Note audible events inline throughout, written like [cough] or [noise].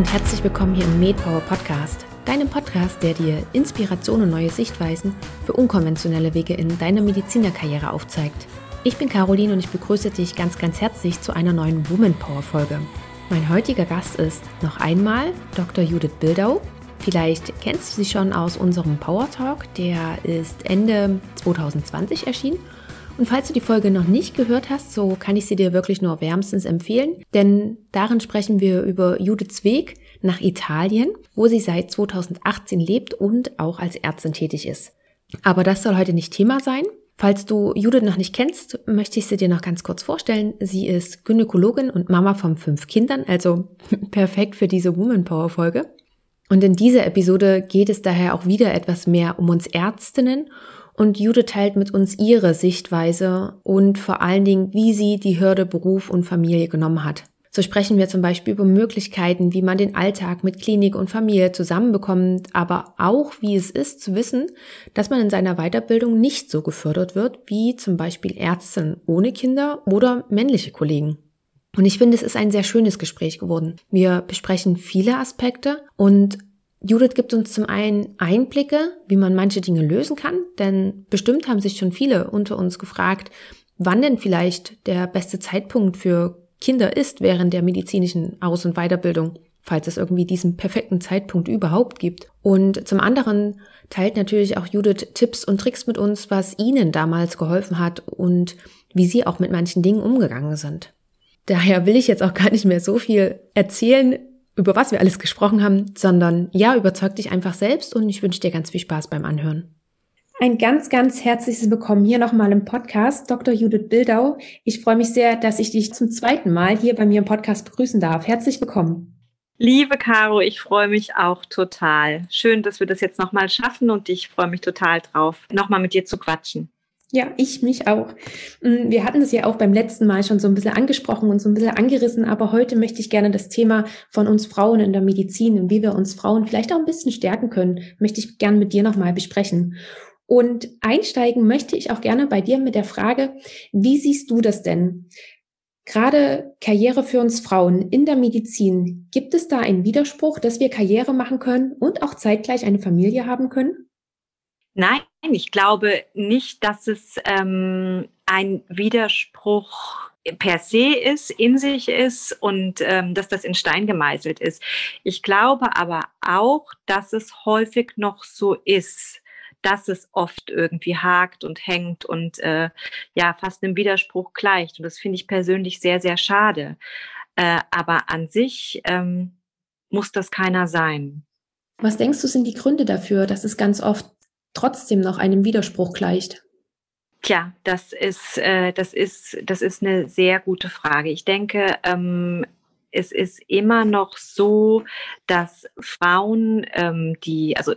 und herzlich willkommen hier im MedPower Podcast, deinem Podcast, der dir Inspiration und neue Sichtweisen für unkonventionelle Wege in deiner Medizinerkarriere aufzeigt. Ich bin Caroline und ich begrüße dich ganz, ganz herzlich zu einer neuen Woman Power Folge. Mein heutiger Gast ist noch einmal Dr. Judith Bildau. Vielleicht kennst du sie schon aus unserem Power Talk, der ist Ende 2020 erschienen und falls du die Folge noch nicht gehört hast, so kann ich sie dir wirklich nur wärmstens empfehlen, denn darin sprechen wir über Judiths Weg nach Italien, wo sie seit 2018 lebt und auch als Ärztin tätig ist. Aber das soll heute nicht Thema sein. Falls du Judith noch nicht kennst, möchte ich sie dir noch ganz kurz vorstellen. Sie ist Gynäkologin und Mama von fünf Kindern, also [laughs] perfekt für diese Woman Power Folge. Und in dieser Episode geht es daher auch wieder etwas mehr um uns Ärztinnen und Jude teilt mit uns ihre Sichtweise und vor allen Dingen, wie sie die Hürde Beruf und Familie genommen hat. So sprechen wir zum Beispiel über Möglichkeiten, wie man den Alltag mit Klinik und Familie zusammenbekommt, aber auch wie es ist zu wissen, dass man in seiner Weiterbildung nicht so gefördert wird wie zum Beispiel Ärzte ohne Kinder oder männliche Kollegen. Und ich finde, es ist ein sehr schönes Gespräch geworden. Wir besprechen viele Aspekte und Judith gibt uns zum einen Einblicke, wie man manche Dinge lösen kann, denn bestimmt haben sich schon viele unter uns gefragt, wann denn vielleicht der beste Zeitpunkt für Kinder ist während der medizinischen Aus- und Weiterbildung, falls es irgendwie diesen perfekten Zeitpunkt überhaupt gibt. Und zum anderen teilt natürlich auch Judith Tipps und Tricks mit uns, was ihnen damals geholfen hat und wie sie auch mit manchen Dingen umgegangen sind. Daher will ich jetzt auch gar nicht mehr so viel erzählen über was wir alles gesprochen haben, sondern ja, überzeug dich einfach selbst und ich wünsche dir ganz viel Spaß beim Anhören. Ein ganz, ganz herzliches Willkommen hier nochmal im Podcast, Dr. Judith Bildau. Ich freue mich sehr, dass ich dich zum zweiten Mal hier bei mir im Podcast begrüßen darf. Herzlich willkommen. Liebe Caro, ich freue mich auch total. Schön, dass wir das jetzt nochmal schaffen und ich freue mich total drauf, nochmal mit dir zu quatschen. Ja, ich mich auch. Mm, wir hatten es ja auch beim letzten Mal schon so ein bisschen angesprochen und so ein bisschen angerissen, aber heute möchte ich gerne das Thema von uns Frauen in der Medizin und wie wir uns Frauen vielleicht auch ein bisschen stärken können, möchte ich gerne mit dir nochmal besprechen. Und einsteigen möchte ich auch gerne bei dir mit der Frage, wie siehst du das denn? Gerade Karriere für uns Frauen in der Medizin, gibt es da einen Widerspruch, dass wir Karriere machen können und auch zeitgleich eine Familie haben können? Nein, ich glaube nicht, dass es ähm, ein Widerspruch per se ist, in sich ist und ähm, dass das in Stein gemeißelt ist. Ich glaube aber auch, dass es häufig noch so ist, dass es oft irgendwie hakt und hängt und äh, ja fast einem Widerspruch gleicht. Und das finde ich persönlich sehr, sehr schade. Äh, aber an sich ähm, muss das keiner sein. Was denkst du, sind die Gründe dafür, dass es ganz oft trotzdem noch einem Widerspruch gleicht? Tja, das ist, äh, das ist, das ist eine sehr gute Frage. Ich denke, ähm, es ist immer noch so, dass Frauen, ähm, die, also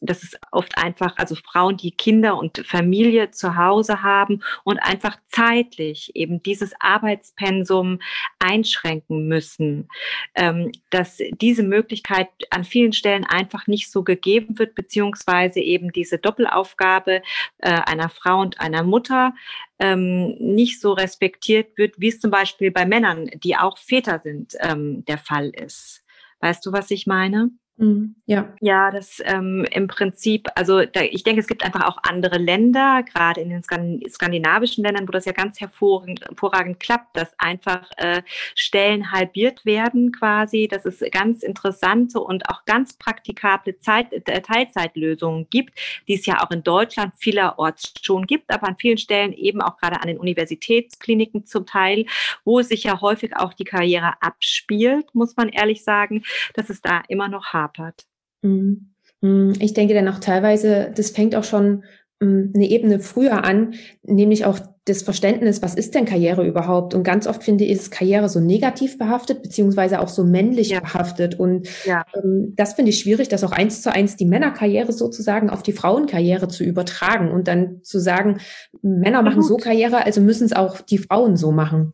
das ist oft einfach, also Frauen, die Kinder und Familie zu Hause haben und einfach zeitlich eben dieses Arbeitspensum einschränken müssen, ähm, dass diese Möglichkeit an vielen Stellen einfach nicht so gegeben wird, beziehungsweise eben diese Doppelaufgabe äh, einer Frau und einer Mutter ähm, nicht so respektiert wird, wie es zum Beispiel bei Männern, die auch Väter sind, ähm, der Fall ist. Weißt du, was ich meine? Mhm. Ja. Ja, das ähm, im Prinzip, also da, ich denke, es gibt einfach auch andere Länder, gerade in den skandinavischen Ländern, wo das ja ganz hervorragend, hervorragend klappt, dass einfach äh, Stellen halbiert werden quasi, dass es ganz interessante und auch ganz praktikable Zeit, äh, Teilzeitlösungen gibt, die es ja auch in Deutschland vielerorts schon gibt, aber an vielen Stellen eben auch gerade an den Universitätskliniken zum Teil, wo sich ja häufig auch die Karriere abspielt, muss man ehrlich sagen, dass es da immer noch haben hapert. Mhm. Mhm. Ich denke dann auch teilweise, das fängt auch schon mm, eine Ebene früher an, nämlich auch das Verständnis, was ist denn Karriere überhaupt? Und ganz oft finde ich, ist Karriere so negativ behaftet, beziehungsweise auch so männlich ja. behaftet. Und ja. ähm, das finde ich schwierig, das auch eins zu eins die Männerkarriere sozusagen auf die Frauenkarriere zu übertragen und dann zu sagen, Männer machen so Karriere, also müssen es auch die Frauen so machen.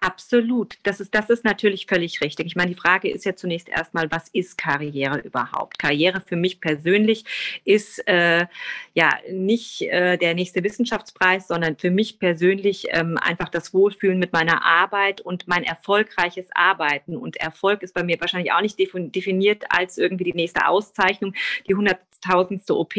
Absolut. Das ist, das ist natürlich völlig richtig. Ich meine, die Frage ist ja zunächst erstmal, was ist Karriere überhaupt? Karriere für mich persönlich ist äh, ja nicht äh, der nächste Wissenschaftspreis, sondern für mich persönlich ähm, einfach das Wohlfühlen mit meiner Arbeit und mein erfolgreiches Arbeiten. Und Erfolg ist bei mir wahrscheinlich auch nicht definiert als irgendwie die nächste Auszeichnung, die hunderttausendste OP,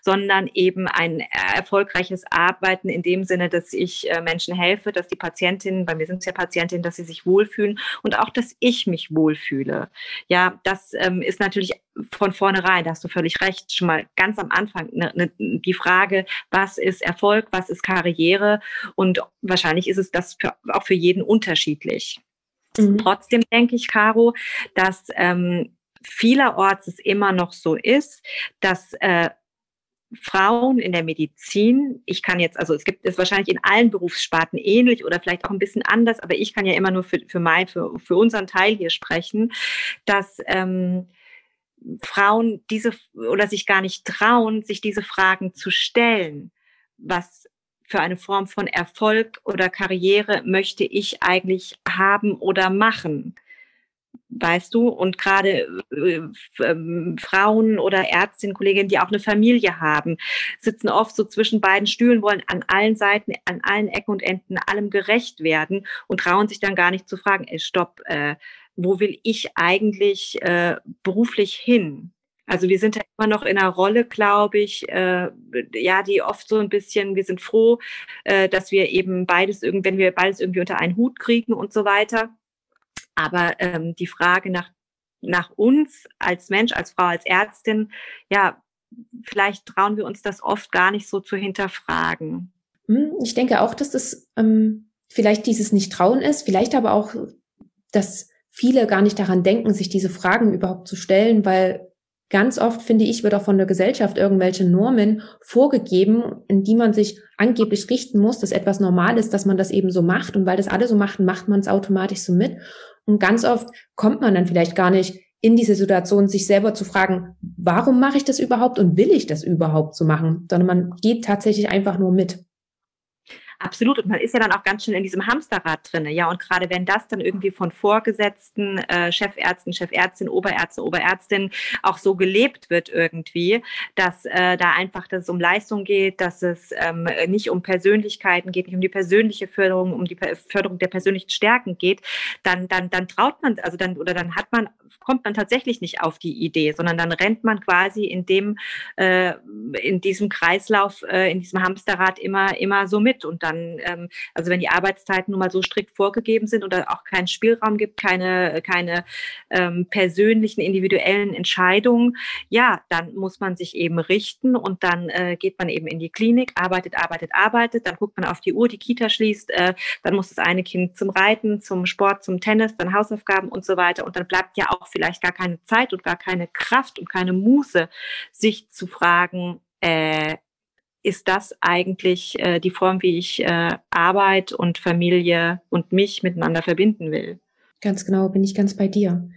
sondern eben ein erfolgreiches Arbeiten in dem Sinne, dass ich äh, Menschen helfe, dass die Patientinnen, bei mir sind es ja Patientin, dass sie sich wohlfühlen und auch, dass ich mich wohlfühle. Ja, das ähm, ist natürlich von vornherein, da hast du völlig recht, schon mal ganz am Anfang ne, ne, die Frage, was ist Erfolg, was ist Karriere und wahrscheinlich ist es das für, auch für jeden unterschiedlich. Mhm. Trotzdem denke ich, Caro, dass ähm, vielerorts es immer noch so ist, dass äh, Frauen in der Medizin, ich kann jetzt, also es gibt es wahrscheinlich in allen Berufssparten ähnlich oder vielleicht auch ein bisschen anders, aber ich kann ja immer nur für, für, mein, für, für unseren Teil hier sprechen, dass ähm, Frauen diese oder sich gar nicht trauen, sich diese Fragen zu stellen. Was für eine Form von Erfolg oder Karriere möchte ich eigentlich haben oder machen? Weißt du, und gerade äh, äh, Frauen oder Ärztinnen, Kolleginnen, die auch eine Familie haben, sitzen oft so zwischen beiden Stühlen, wollen an allen Seiten, an allen Ecken und Enden allem gerecht werden und trauen sich dann gar nicht zu fragen, ey, stopp, äh, wo will ich eigentlich äh, beruflich hin? Also wir sind ja immer noch in einer Rolle, glaube ich, äh, ja, die oft so ein bisschen, wir sind froh, äh, dass wir eben beides, wenn wir beides irgendwie unter einen Hut kriegen und so weiter. Aber ähm, die Frage nach, nach uns als Mensch, als Frau, als Ärztin, ja, vielleicht trauen wir uns das oft gar nicht so zu hinterfragen. Hm, ich denke auch, dass das ähm, vielleicht dieses Nicht-Trauen ist, vielleicht aber auch, dass viele gar nicht daran denken, sich diese Fragen überhaupt zu stellen, weil ganz oft, finde ich, wird auch von der Gesellschaft irgendwelche Normen vorgegeben, in die man sich angeblich richten muss, dass etwas normal ist, dass man das eben so macht. Und weil das alle so machen, macht man es automatisch so mit. Und ganz oft kommt man dann vielleicht gar nicht in diese Situation, sich selber zu fragen, warum mache ich das überhaupt und will ich das überhaupt so machen, sondern man geht tatsächlich einfach nur mit. Absolut. Und man ist ja dann auch ganz schön in diesem Hamsterrad drinne. Ja, und gerade wenn das dann irgendwie von Vorgesetzten, äh, Chefärzten, Chefärztin, Oberärzte, Oberärztin auch so gelebt wird irgendwie, dass äh, da einfach, dass es um Leistung geht, dass es ähm, nicht um Persönlichkeiten geht, nicht um die persönliche Förderung, um die Förderung der persönlichen Stärken geht, dann, dann, dann traut man, also dann, oder dann hat man, kommt man tatsächlich nicht auf die Idee, sondern dann rennt man quasi in dem, äh, in diesem Kreislauf, äh, in diesem Hamsterrad immer, immer so mit. Und dann, ähm, also wenn die Arbeitszeiten nun mal so strikt vorgegeben sind oder auch keinen Spielraum gibt, keine, keine ähm, persönlichen, individuellen Entscheidungen, ja, dann muss man sich eben richten und dann äh, geht man eben in die Klinik, arbeitet, arbeitet, arbeitet, dann guckt man auf die Uhr, die Kita schließt, äh, dann muss das eine Kind zum Reiten, zum Sport, zum Tennis, dann Hausaufgaben und so weiter und dann bleibt ja auch vielleicht gar keine Zeit und gar keine Kraft und keine Muße, sich zu fragen, äh, ist das eigentlich äh, die Form, wie ich äh, Arbeit und Familie und mich miteinander verbinden will. Ganz genau, bin ich ganz bei dir.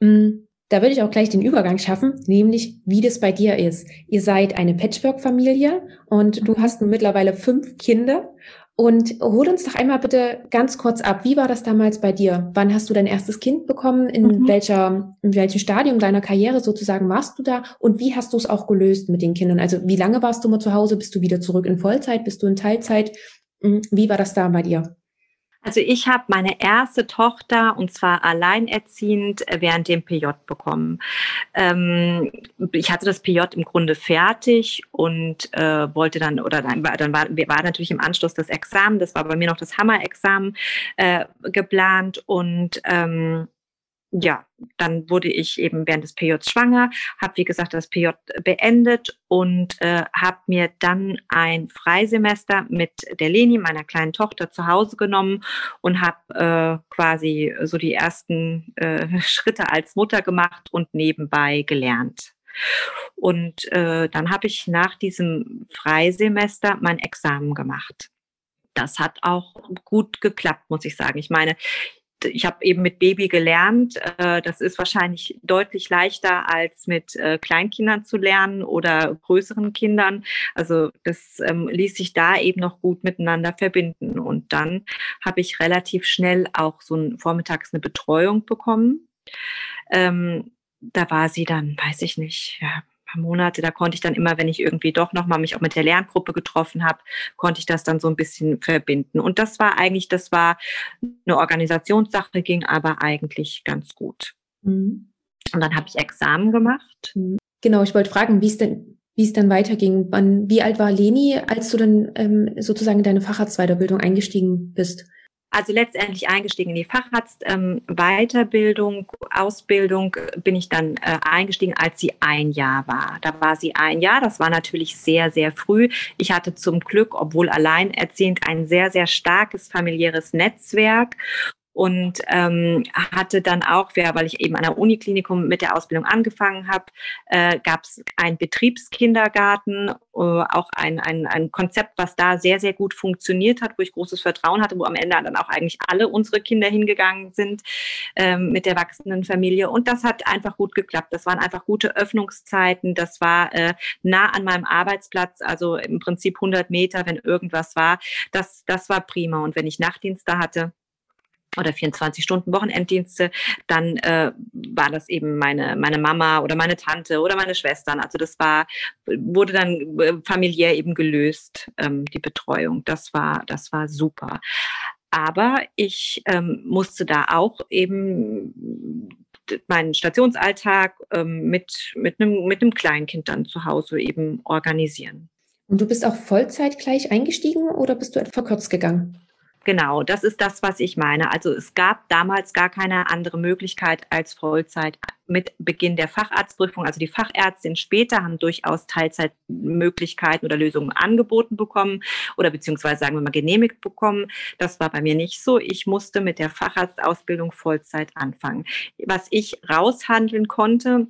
Mm, da würde ich auch gleich den Übergang schaffen, nämlich wie das bei dir ist. Ihr seid eine Patchwork-Familie und du mhm. hast nun mittlerweile fünf Kinder und hol uns doch einmal bitte ganz kurz ab. Wie war das damals bei dir? Wann hast du dein erstes Kind bekommen? In mhm. welcher, in welchem Stadium deiner Karriere sozusagen warst du da? Und wie hast du es auch gelöst mit den Kindern? Also wie lange warst du mal zu Hause? Bist du wieder zurück in Vollzeit? Bist du in Teilzeit? Hm, wie war das da bei dir? Also ich habe meine erste Tochter und zwar alleinerziehend äh, während dem PJ bekommen. Ähm, ich hatte das PJ im Grunde fertig und äh, wollte dann oder dann war, dann war, war natürlich im Anschluss das Examen. Das war bei mir noch das Hammer-Examen äh, geplant und ähm, ja, dann wurde ich eben während des PJs schwanger, habe wie gesagt das PJ beendet und äh, habe mir dann ein Freisemester mit der Leni, meiner kleinen Tochter, zu Hause genommen und habe äh, quasi so die ersten äh, [laughs] Schritte als Mutter gemacht und nebenbei gelernt. Und äh, dann habe ich nach diesem Freisemester mein Examen gemacht. Das hat auch gut geklappt, muss ich sagen. Ich meine, ich habe eben mit Baby gelernt. Äh, das ist wahrscheinlich deutlich leichter als mit äh, Kleinkindern zu lernen oder größeren Kindern. Also das ähm, ließ sich da eben noch gut miteinander verbinden. Und dann habe ich relativ schnell auch so ein, vormittags eine Betreuung bekommen. Ähm, da war sie dann, weiß ich nicht, ja, paar Monate, da konnte ich dann immer, wenn ich irgendwie doch nochmal mich auch mit der Lerngruppe getroffen habe, konnte ich das dann so ein bisschen verbinden. Und das war eigentlich, das war eine Organisationssache, ging aber eigentlich ganz gut. Mhm. Und dann habe ich Examen gemacht. Mhm. Genau, ich wollte fragen, wie es denn, wie es dann weiterging. Wann, wie alt war Leni, als du dann ähm, sozusagen in deine Facharztweiterbildung eingestiegen bist? Also letztendlich eingestiegen in die Facharzt-Weiterbildung, ähm, Ausbildung bin ich dann äh, eingestiegen, als sie ein Jahr war. Da war sie ein Jahr, das war natürlich sehr, sehr früh. Ich hatte zum Glück, obwohl alleinerziehend, ein sehr, sehr starkes familiäres Netzwerk und ähm, hatte dann auch, weil ich eben an der Uniklinikum mit der Ausbildung angefangen habe, äh, gab es einen Betriebskindergarten, äh, auch ein, ein, ein Konzept, was da sehr, sehr gut funktioniert hat, wo ich großes Vertrauen hatte, wo am Ende dann auch eigentlich alle unsere Kinder hingegangen sind ähm, mit der wachsenden Familie. Und das hat einfach gut geklappt. Das waren einfach gute Öffnungszeiten. Das war äh, nah an meinem Arbeitsplatz, also im Prinzip 100 Meter, wenn irgendwas war. Das, das war prima. Und wenn ich Nachtdienste hatte, oder 24 Stunden Wochenenddienste, dann äh, war das eben meine, meine Mama oder meine Tante oder meine Schwestern. Also das war, wurde dann äh, familiär eben gelöst, ähm, die Betreuung. Das war, das war super. Aber ich ähm, musste da auch eben meinen Stationsalltag ähm, mit, mit, einem, mit einem Kleinkind dann zu Hause eben organisieren. Und du bist auch Vollzeit gleich eingestiegen oder bist du verkürzt gegangen? Genau, das ist das, was ich meine. Also es gab damals gar keine andere Möglichkeit als Vollzeit mit Beginn der Facharztprüfung. Also die Fachärztinnen später haben durchaus Teilzeitmöglichkeiten oder Lösungen angeboten bekommen oder beziehungsweise sagen wir mal genehmigt bekommen. Das war bei mir nicht so. Ich musste mit der Facharztausbildung Vollzeit anfangen. Was ich raushandeln konnte,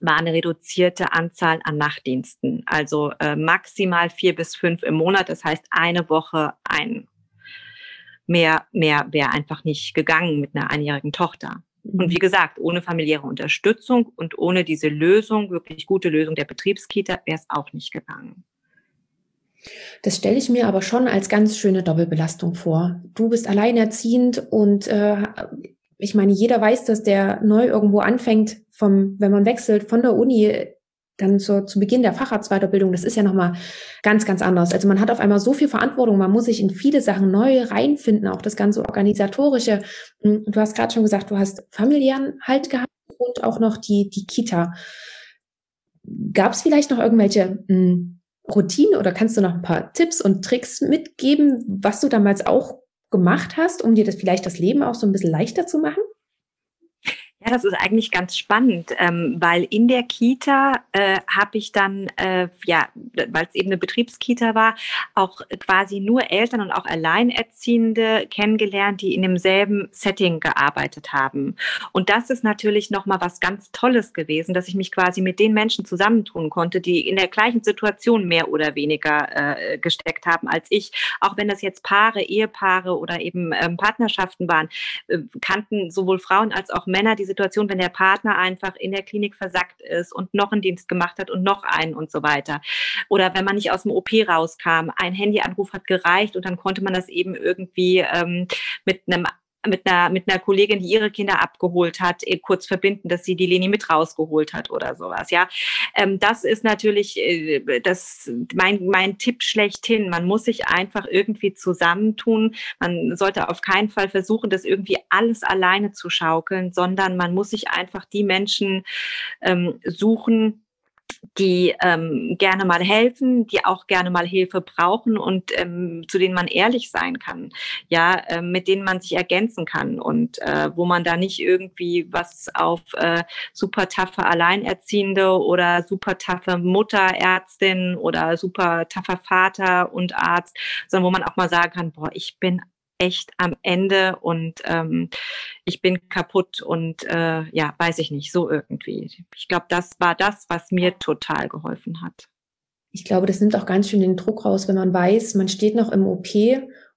war eine reduzierte Anzahl an Nachtdiensten, also äh, maximal vier bis fünf im Monat. Das heißt eine Woche ein mehr, mehr wäre einfach nicht gegangen mit einer einjährigen Tochter. Und wie mhm. gesagt, ohne familiäre Unterstützung und ohne diese Lösung, wirklich gute Lösung der Betriebskita, wäre es auch nicht gegangen. Das stelle ich mir aber schon als ganz schöne Doppelbelastung vor. Du bist alleinerziehend und äh, ich meine, jeder weiß, dass der neu irgendwo anfängt, vom, wenn man wechselt von der Uni dann zur, zu Beginn der Facharztweiterbildung, das ist ja nochmal ganz, ganz anders. Also man hat auf einmal so viel Verantwortung, man muss sich in viele Sachen neu reinfinden, auch das ganze organisatorische. Hm, du hast gerade schon gesagt, du hast familiären Halt gehabt und auch noch die, die Kita. Gab es vielleicht noch irgendwelche mh, hm, Routinen oder kannst du noch ein paar Tipps und Tricks mitgeben, was du damals auch gemacht hast, um dir das vielleicht das Leben auch so ein bisschen leichter zu machen? Ja, das ist eigentlich ganz spannend, ähm, weil in der Kita äh, habe ich dann, äh, ja, weil es eben eine Betriebskita war, auch quasi nur Eltern und auch Alleinerziehende kennengelernt, die in demselben Setting gearbeitet haben. Und das ist natürlich nochmal was ganz Tolles gewesen, dass ich mich quasi mit den Menschen zusammentun konnte, die in der gleichen Situation mehr oder weniger äh, gesteckt haben als ich. Auch wenn das jetzt Paare, Ehepaare oder eben ähm, Partnerschaften waren, äh, kannten sowohl Frauen als auch Männer diese Situation, wenn der Partner einfach in der Klinik versackt ist und noch einen Dienst gemacht hat und noch einen und so weiter. Oder wenn man nicht aus dem OP rauskam, ein Handyanruf hat gereicht und dann konnte man das eben irgendwie ähm, mit einem mit einer, mit einer Kollegin, die ihre Kinder abgeholt hat, eh, kurz verbinden, dass sie die Leni mit rausgeholt hat oder sowas. Ja, ähm, das ist natürlich äh, das, mein, mein Tipp schlechthin. Man muss sich einfach irgendwie zusammentun. Man sollte auf keinen Fall versuchen, das irgendwie alles alleine zu schaukeln, sondern man muss sich einfach die Menschen ähm, suchen, die ähm, gerne mal helfen, die auch gerne mal Hilfe brauchen und ähm, zu denen man ehrlich sein kann, ja, äh, mit denen man sich ergänzen kann und äh, wo man da nicht irgendwie was auf äh, super taffe Alleinerziehende oder super taffe Mutterärztin oder super taffer Vater und Arzt, sondern wo man auch mal sagen kann, boah, ich bin echt am Ende und ähm, ich bin kaputt und äh, ja, weiß ich nicht, so irgendwie. Ich glaube, das war das, was mir total geholfen hat. Ich glaube, das nimmt auch ganz schön den Druck raus, wenn man weiß, man steht noch im OP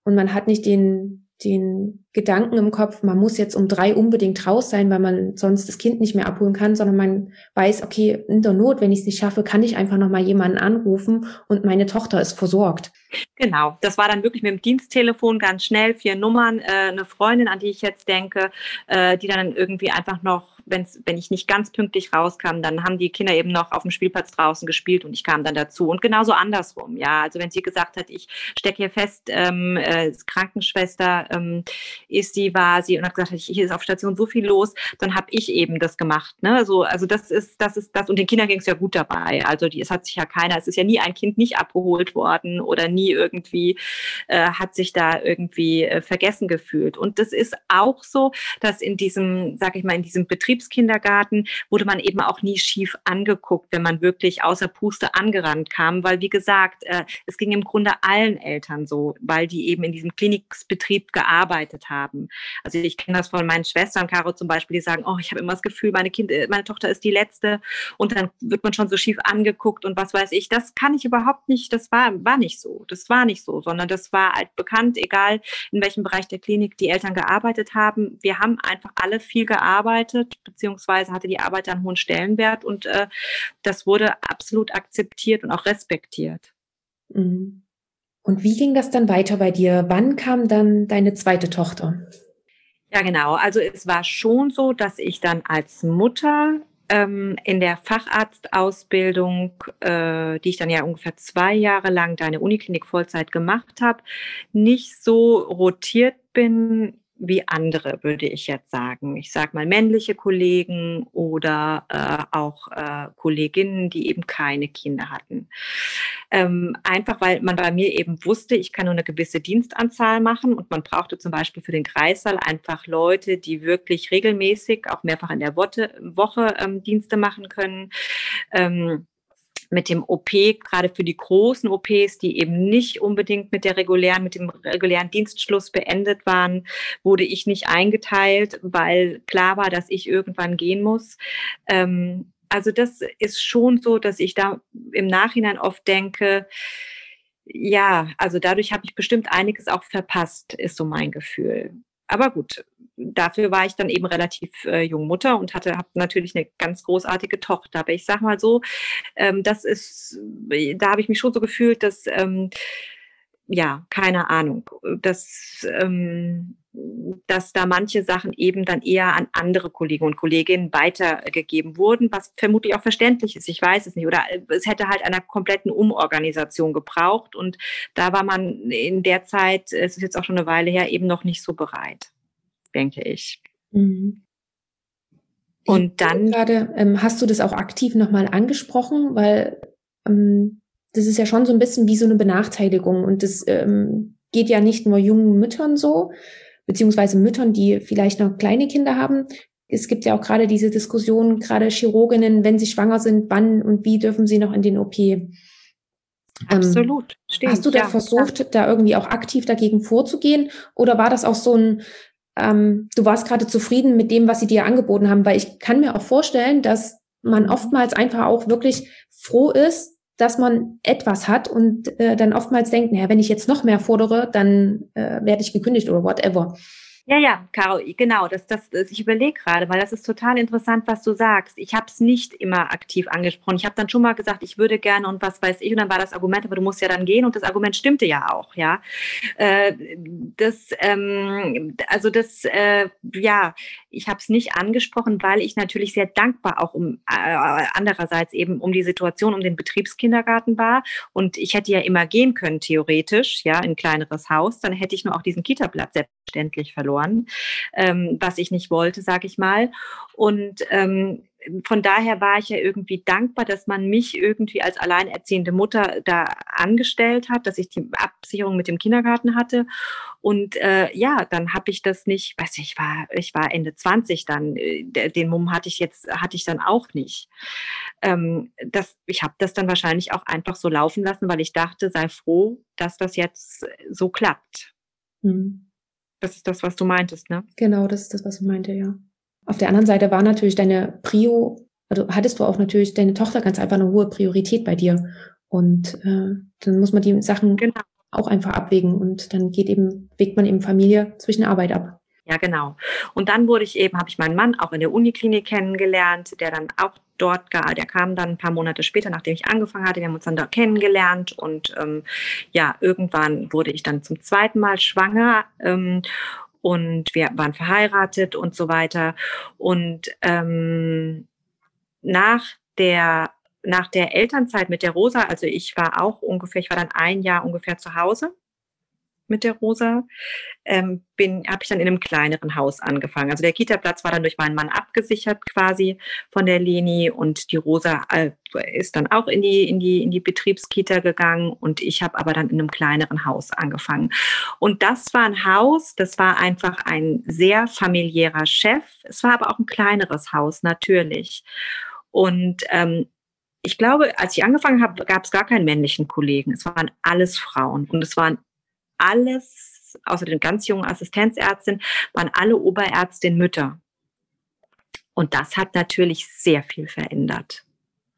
und man hat nicht den den Gedanken im Kopf, man muss jetzt um drei unbedingt raus sein, weil man sonst das Kind nicht mehr abholen kann, sondern man weiß, okay, in der Not, wenn ich es nicht schaffe, kann ich einfach nochmal jemanden anrufen und meine Tochter ist versorgt. Genau, das war dann wirklich mit dem Diensttelefon ganz schnell, vier Nummern, äh, eine Freundin, an die ich jetzt denke, äh, die dann irgendwie einfach noch wenn's, wenn ich nicht ganz pünktlich rauskam, dann haben die Kinder eben noch auf dem Spielplatz draußen gespielt und ich kam dann dazu. Und genauso andersrum, ja. Also wenn sie gesagt hat, ich stecke hier fest, ähm, äh, Krankenschwester ähm, ist sie, war sie und hat gesagt, hier ist auf Station so viel los, dann habe ich eben das gemacht. Ne? So, also das ist, das ist das, und den Kindern ging es ja gut dabei. Also die, es hat sich ja keiner, es ist ja nie ein Kind nicht abgeholt worden oder nie irgendwie äh, hat sich da irgendwie äh, vergessen gefühlt. Und das ist auch so, dass in diesem, sag ich mal, in diesem Betrieb Betriebskindergarten wurde man eben auch nie schief angeguckt, wenn man wirklich außer Puste angerannt kam, weil wie gesagt, äh, es ging im Grunde allen Eltern so, weil die eben in diesem Klinikbetrieb gearbeitet haben. Also ich kenne das von meinen Schwestern, Caro zum Beispiel, die sagen, oh, ich habe immer das Gefühl, meine Kind, äh, meine Tochter ist die letzte und dann wird man schon so schief angeguckt und was weiß ich. Das kann ich überhaupt nicht, das war, war nicht so. Das war nicht so, sondern das war halt bekannt, egal in welchem Bereich der Klinik die Eltern gearbeitet haben. Wir haben einfach alle viel gearbeitet, beziehungsweise hatte die Arbeit einen hohen Stellenwert und äh, das wurde absolut akzeptiert und auch respektiert. Mhm. Und wie ging das dann weiter bei dir? Wann kam dann deine zweite Tochter? Ja, genau. Also es war schon so, dass ich dann als Mutter ähm, in der Facharztausbildung, äh, die ich dann ja ungefähr zwei Jahre lang da in der Uniklinik Vollzeit gemacht habe, nicht so rotiert bin wie andere, würde ich jetzt sagen. Ich sage mal männliche Kollegen oder äh, auch äh, Kolleginnen, die eben keine Kinder hatten. Ähm, einfach weil man bei mir eben wusste, ich kann nur eine gewisse Dienstanzahl machen und man brauchte zum Beispiel für den Kreissaal einfach Leute, die wirklich regelmäßig, auch mehrfach in der Woche, ähm, Dienste machen können. Ähm, mit dem OP, gerade für die großen OPs, die eben nicht unbedingt mit der regulären, mit dem regulären Dienstschluss beendet waren, wurde ich nicht eingeteilt, weil klar war, dass ich irgendwann gehen muss. Ähm, also das ist schon so, dass ich da im Nachhinein oft denke, ja, also dadurch habe ich bestimmt einiges auch verpasst, ist so mein Gefühl. Aber gut, dafür war ich dann eben relativ äh, jung Mutter und hatte hab natürlich eine ganz großartige Tochter. Aber ich sag mal so, ähm, das ist, da habe ich mich schon so gefühlt, dass ähm, ja, keine Ahnung, dass, ähm, dass da manche Sachen eben dann eher an andere Kollegen und Kolleginnen weitergegeben wurden, was vermutlich auch verständlich ist. Ich weiß es nicht. Oder es hätte halt einer kompletten Umorganisation gebraucht. Und da war man in der Zeit, es ist jetzt auch schon eine Weile her, eben noch nicht so bereit denke ich. Mhm. Und dann. Gerade, ähm, hast du das auch aktiv nochmal angesprochen, weil ähm, das ist ja schon so ein bisschen wie so eine Benachteiligung und das ähm, geht ja nicht nur jungen Müttern so, beziehungsweise Müttern, die vielleicht noch kleine Kinder haben. Es gibt ja auch gerade diese Diskussion, gerade Chirurginnen, wenn sie schwanger sind, wann und wie dürfen sie noch in den OP? Ähm, Absolut. Stimmt, hast du da ja, versucht, ja. da irgendwie auch aktiv dagegen vorzugehen? Oder war das auch so ein, ähm, du warst gerade zufrieden mit dem, was sie dir angeboten haben, weil ich kann mir auch vorstellen, dass man oftmals einfach auch wirklich froh ist, dass man etwas hat und äh, dann oftmals denkt, naja, wenn ich jetzt noch mehr fordere, dann äh, werde ich gekündigt oder whatever. Ja, ja, Caro, genau, das, das, das ich überlege gerade, weil das ist total interessant, was du sagst. Ich habe es nicht immer aktiv angesprochen. Ich habe dann schon mal gesagt, ich würde gerne und was weiß ich, und dann war das Argument, aber du musst ja dann gehen und das Argument stimmte ja auch, ja. Äh, das, ähm, also das, äh, ja, ich habe es nicht angesprochen, weil ich natürlich sehr dankbar auch um äh, andererseits eben um die Situation um den Betriebskindergarten war und ich hätte ja immer gehen können theoretisch, ja, in ein kleineres Haus, dann hätte ich nur auch diesen Kita-Platz selbstverständlich verloren ähm, was ich nicht wollte, sage ich mal. Und ähm, von daher war ich ja irgendwie dankbar, dass man mich irgendwie als alleinerziehende Mutter da angestellt hat, dass ich die Absicherung mit dem Kindergarten hatte. Und äh, ja, dann habe ich das nicht, weiß ich, war, ich war Ende 20 dann, äh, den Mumm hatte ich jetzt, hatte ich dann auch nicht. Ähm, das, ich habe das dann wahrscheinlich auch einfach so laufen lassen, weil ich dachte, sei froh, dass das jetzt so klappt. Mhm. Das ist das, was du meintest, ne? Genau, das ist das, was ich meinte, ja. Auf der anderen Seite war natürlich deine Prio, also hattest du auch natürlich deine Tochter ganz einfach eine hohe Priorität bei dir. Und äh, dann muss man die Sachen genau. auch einfach abwägen und dann geht eben, wägt man eben Familie zwischen Arbeit ab. Ja, genau. Und dann wurde ich eben, habe ich meinen Mann auch in der Uniklinik kennengelernt, der dann auch dort, der kam dann ein paar Monate später, nachdem ich angefangen hatte. Wir haben uns dann dort kennengelernt und ähm, ja, irgendwann wurde ich dann zum zweiten Mal schwanger. Ähm, und wir waren verheiratet und so weiter. Und ähm, nach der nach der Elternzeit mit der Rosa, also ich war auch ungefähr, ich war dann ein Jahr ungefähr zu Hause mit der Rosa, ähm, bin, habe ich dann in einem kleineren Haus angefangen. Also der Kita-Platz war dann durch meinen Mann abgesichert quasi von der Leni und die Rosa äh, ist dann auch in die, in die, in die Betriebskita gegangen und ich habe aber dann in einem kleineren Haus angefangen. Und das war ein Haus, das war einfach ein sehr familiärer Chef. Es war aber auch ein kleineres Haus, natürlich. Und ähm, ich glaube, als ich angefangen habe, gab es gar keinen männlichen Kollegen. Es waren alles Frauen und es waren alles, außer den ganz jungen Assistenzärztinnen, waren alle Oberärztinnen Mütter. Und das hat natürlich sehr viel verändert.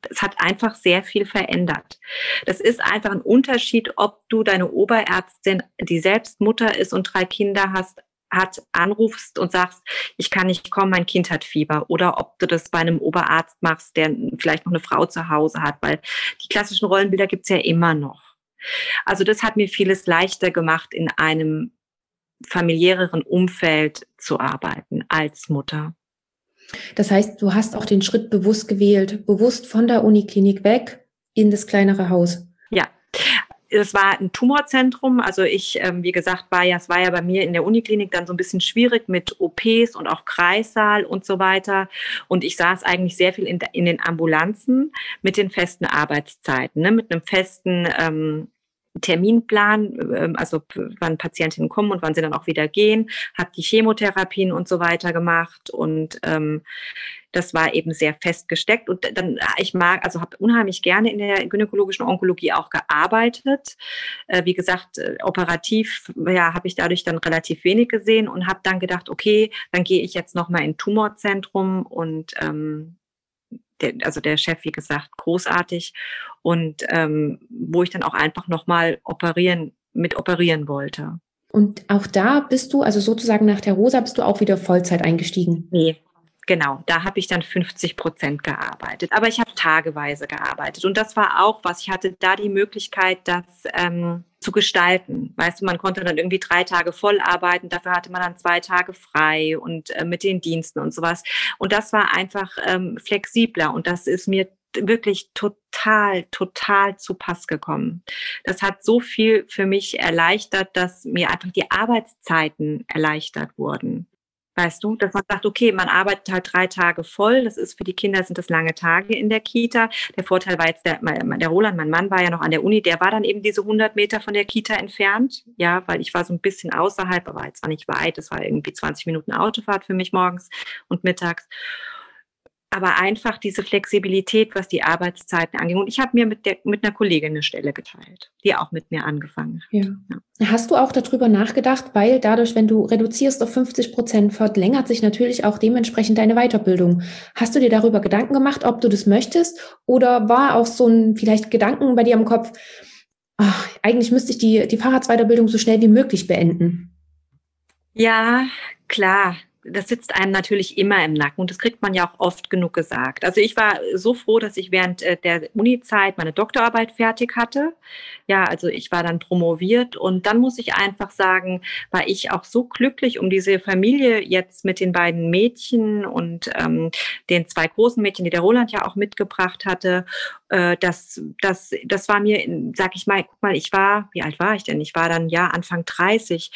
Es hat einfach sehr viel verändert. Das ist einfach ein Unterschied, ob du deine Oberärztin, die selbst Mutter ist und drei Kinder hast, hat, anrufst und sagst, ich kann nicht kommen, mein Kind hat Fieber. Oder ob du das bei einem Oberarzt machst, der vielleicht noch eine Frau zu Hause hat, weil die klassischen Rollenbilder gibt's ja immer noch. Also das hat mir vieles leichter gemacht, in einem familiäreren Umfeld zu arbeiten als Mutter. Das heißt, du hast auch den Schritt bewusst gewählt, bewusst von der Uniklinik weg in das kleinere Haus. Ja, es war ein Tumorzentrum. Also ich, ähm, wie gesagt, war ja, es war ja bei mir in der Uniklinik dann so ein bisschen schwierig mit OPs und auch Kreissaal und so weiter. Und ich saß eigentlich sehr viel in, in den Ambulanzen mit den festen Arbeitszeiten, ne, mit einem festen ähm, Terminplan, ähm, also wann Patientinnen kommen und wann sie dann auch wieder gehen, habe die Chemotherapien und so weiter gemacht und ähm, das war eben sehr festgesteckt und dann ich mag also habe unheimlich gerne in der gynäkologischen Onkologie auch gearbeitet. Äh, wie gesagt, äh, operativ ja habe ich dadurch dann relativ wenig gesehen und habe dann gedacht, okay, dann gehe ich jetzt noch mal in Tumorzentrum und ähm, der, also der Chef, wie gesagt, großartig und ähm, wo ich dann auch einfach nochmal operieren, mit operieren wollte. Und auch da bist du, also sozusagen nach der Rosa, bist du auch wieder Vollzeit eingestiegen? Nee, Genau, da habe ich dann 50 Prozent gearbeitet. Aber ich habe tageweise gearbeitet. Und das war auch was. Ich hatte da die Möglichkeit, das ähm, zu gestalten. Weißt du, man konnte dann irgendwie drei Tage voll arbeiten. Dafür hatte man dann zwei Tage frei und äh, mit den Diensten und sowas. Und das war einfach ähm, flexibler. Und das ist mir wirklich total, total zu Pass gekommen. Das hat so viel für mich erleichtert, dass mir einfach die Arbeitszeiten erleichtert wurden. Weißt du, dass man sagt, okay, man arbeitet halt drei Tage voll. Das ist für die Kinder sind das lange Tage in der Kita. Der Vorteil war jetzt, der, der Roland, mein Mann war ja noch an der Uni, der war dann eben diese 100 Meter von der Kita entfernt. Ja, weil ich war so ein bisschen außerhalb, aber jetzt war nicht weit. Das war irgendwie 20 Minuten Autofahrt für mich morgens und mittags aber einfach diese Flexibilität, was die Arbeitszeiten anging. Und ich habe mir mit, der, mit einer Kollegin eine Stelle geteilt, die auch mit mir angefangen hat. Ja. Ja. Hast du auch darüber nachgedacht, weil dadurch, wenn du reduzierst auf 50 Prozent, verlängert sich natürlich auch dementsprechend deine Weiterbildung. Hast du dir darüber Gedanken gemacht, ob du das möchtest? Oder war auch so ein vielleicht Gedanken bei dir im Kopf, ach, eigentlich müsste ich die, die Fahrradsweiterbildung so schnell wie möglich beenden? Ja, klar das sitzt einem natürlich immer im Nacken und das kriegt man ja auch oft genug gesagt. Also ich war so froh, dass ich während äh, der Uni-Zeit meine Doktorarbeit fertig hatte. Ja, also ich war dann promoviert und dann muss ich einfach sagen, war ich auch so glücklich um diese Familie jetzt mit den beiden Mädchen und ähm, den zwei großen Mädchen, die der Roland ja auch mitgebracht hatte. Äh, das, das, das war mir, sag ich mal, guck mal, ich war, wie alt war ich denn? Ich war dann ja Anfang 30.